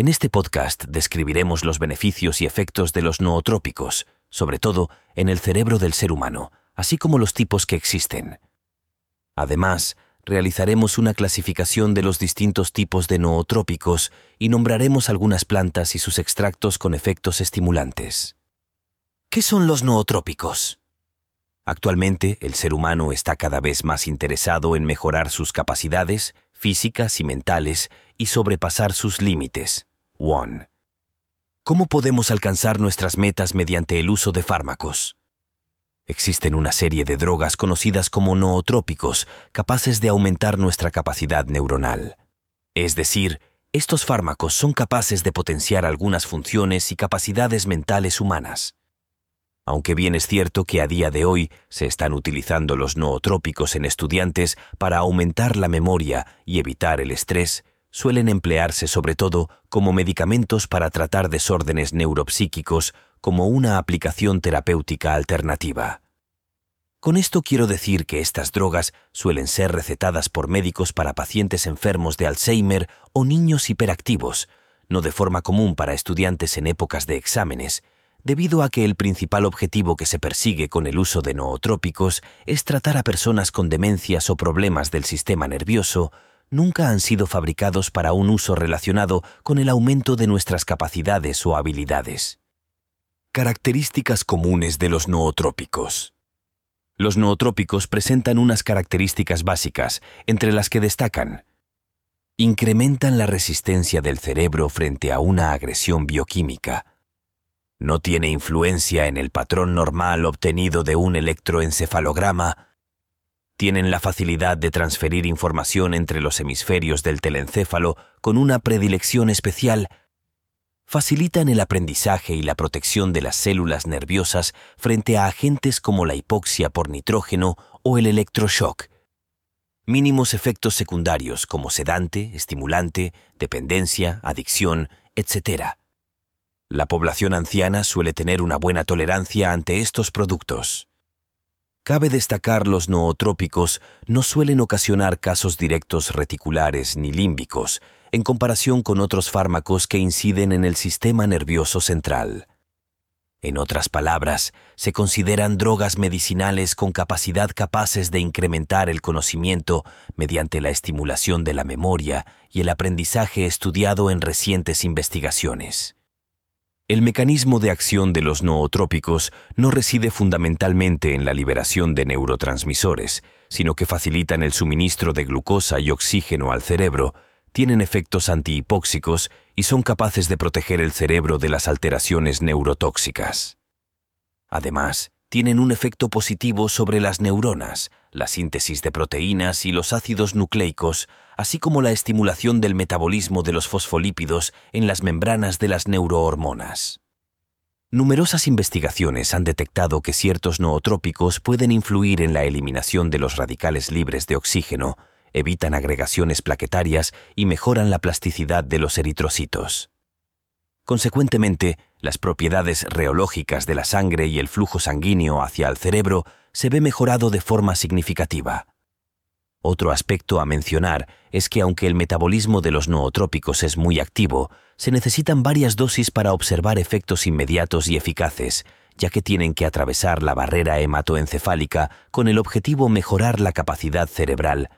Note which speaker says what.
Speaker 1: En este podcast describiremos los beneficios y efectos de los nootrópicos, sobre todo en el cerebro del ser humano, así como los tipos que existen. Además, realizaremos una clasificación de los distintos tipos de nootrópicos y nombraremos algunas plantas y sus extractos con efectos estimulantes. ¿Qué son los nootrópicos? Actualmente, el ser humano está cada vez más interesado en mejorar sus capacidades físicas y mentales y sobrepasar sus límites. One. ¿Cómo podemos alcanzar nuestras metas mediante el uso de fármacos? Existen una serie de drogas conocidas como nootrópicos capaces de aumentar nuestra capacidad neuronal. Es decir, estos fármacos son capaces de potenciar algunas funciones y capacidades mentales humanas. Aunque bien es cierto que a día de hoy se están utilizando los nootrópicos en estudiantes para aumentar la memoria y evitar el estrés, suelen emplearse sobre todo como medicamentos para tratar desórdenes neuropsíquicos como una aplicación terapéutica alternativa. Con esto quiero decir que estas drogas suelen ser recetadas por médicos para pacientes enfermos de Alzheimer o niños hiperactivos, no de forma común para estudiantes en épocas de exámenes, debido a que el principal objetivo que se persigue con el uso de nootrópicos es tratar a personas con demencias o problemas del sistema nervioso, nunca han sido fabricados para un uso relacionado con el aumento de nuestras capacidades o habilidades. Características comunes de los nootrópicos. Los nootrópicos presentan unas características básicas, entre las que destacan incrementan la resistencia del cerebro frente a una agresión bioquímica, no tiene influencia en el patrón normal obtenido de un electroencefalograma, tienen la facilidad de transferir información entre los hemisferios del telencéfalo con una predilección especial, facilitan el aprendizaje y la protección de las células nerviosas frente a agentes como la hipoxia por nitrógeno o el electroshock. Mínimos efectos secundarios como sedante, estimulante, dependencia, adicción, etc. La población anciana suele tener una buena tolerancia ante estos productos. Cabe destacar los nootrópicos no suelen ocasionar casos directos reticulares ni límbicos, en comparación con otros fármacos que inciden en el sistema nervioso central. En otras palabras, se consideran drogas medicinales con capacidad capaces de incrementar el conocimiento mediante la estimulación de la memoria y el aprendizaje estudiado en recientes investigaciones. El mecanismo de acción de los nootrópicos no reside fundamentalmente en la liberación de neurotransmisores, sino que facilitan el suministro de glucosa y oxígeno al cerebro, tienen efectos antihipóxicos y son capaces de proteger el cerebro de las alteraciones neurotóxicas. Además, tienen un efecto positivo sobre las neuronas, la síntesis de proteínas y los ácidos nucleicos, así como la estimulación del metabolismo de los fosfolípidos en las membranas de las neurohormonas. Numerosas investigaciones han detectado que ciertos nootrópicos pueden influir en la eliminación de los radicales libres de oxígeno, evitan agregaciones plaquetarias y mejoran la plasticidad de los eritrocitos. Consecuentemente, las propiedades reológicas de la sangre y el flujo sanguíneo hacia el cerebro se ve mejorado de forma significativa. Otro aspecto a mencionar es que aunque el metabolismo de los nootrópicos es muy activo, se necesitan varias dosis para observar efectos inmediatos y eficaces, ya que tienen que atravesar la barrera hematoencefálica con el objetivo mejorar la capacidad cerebral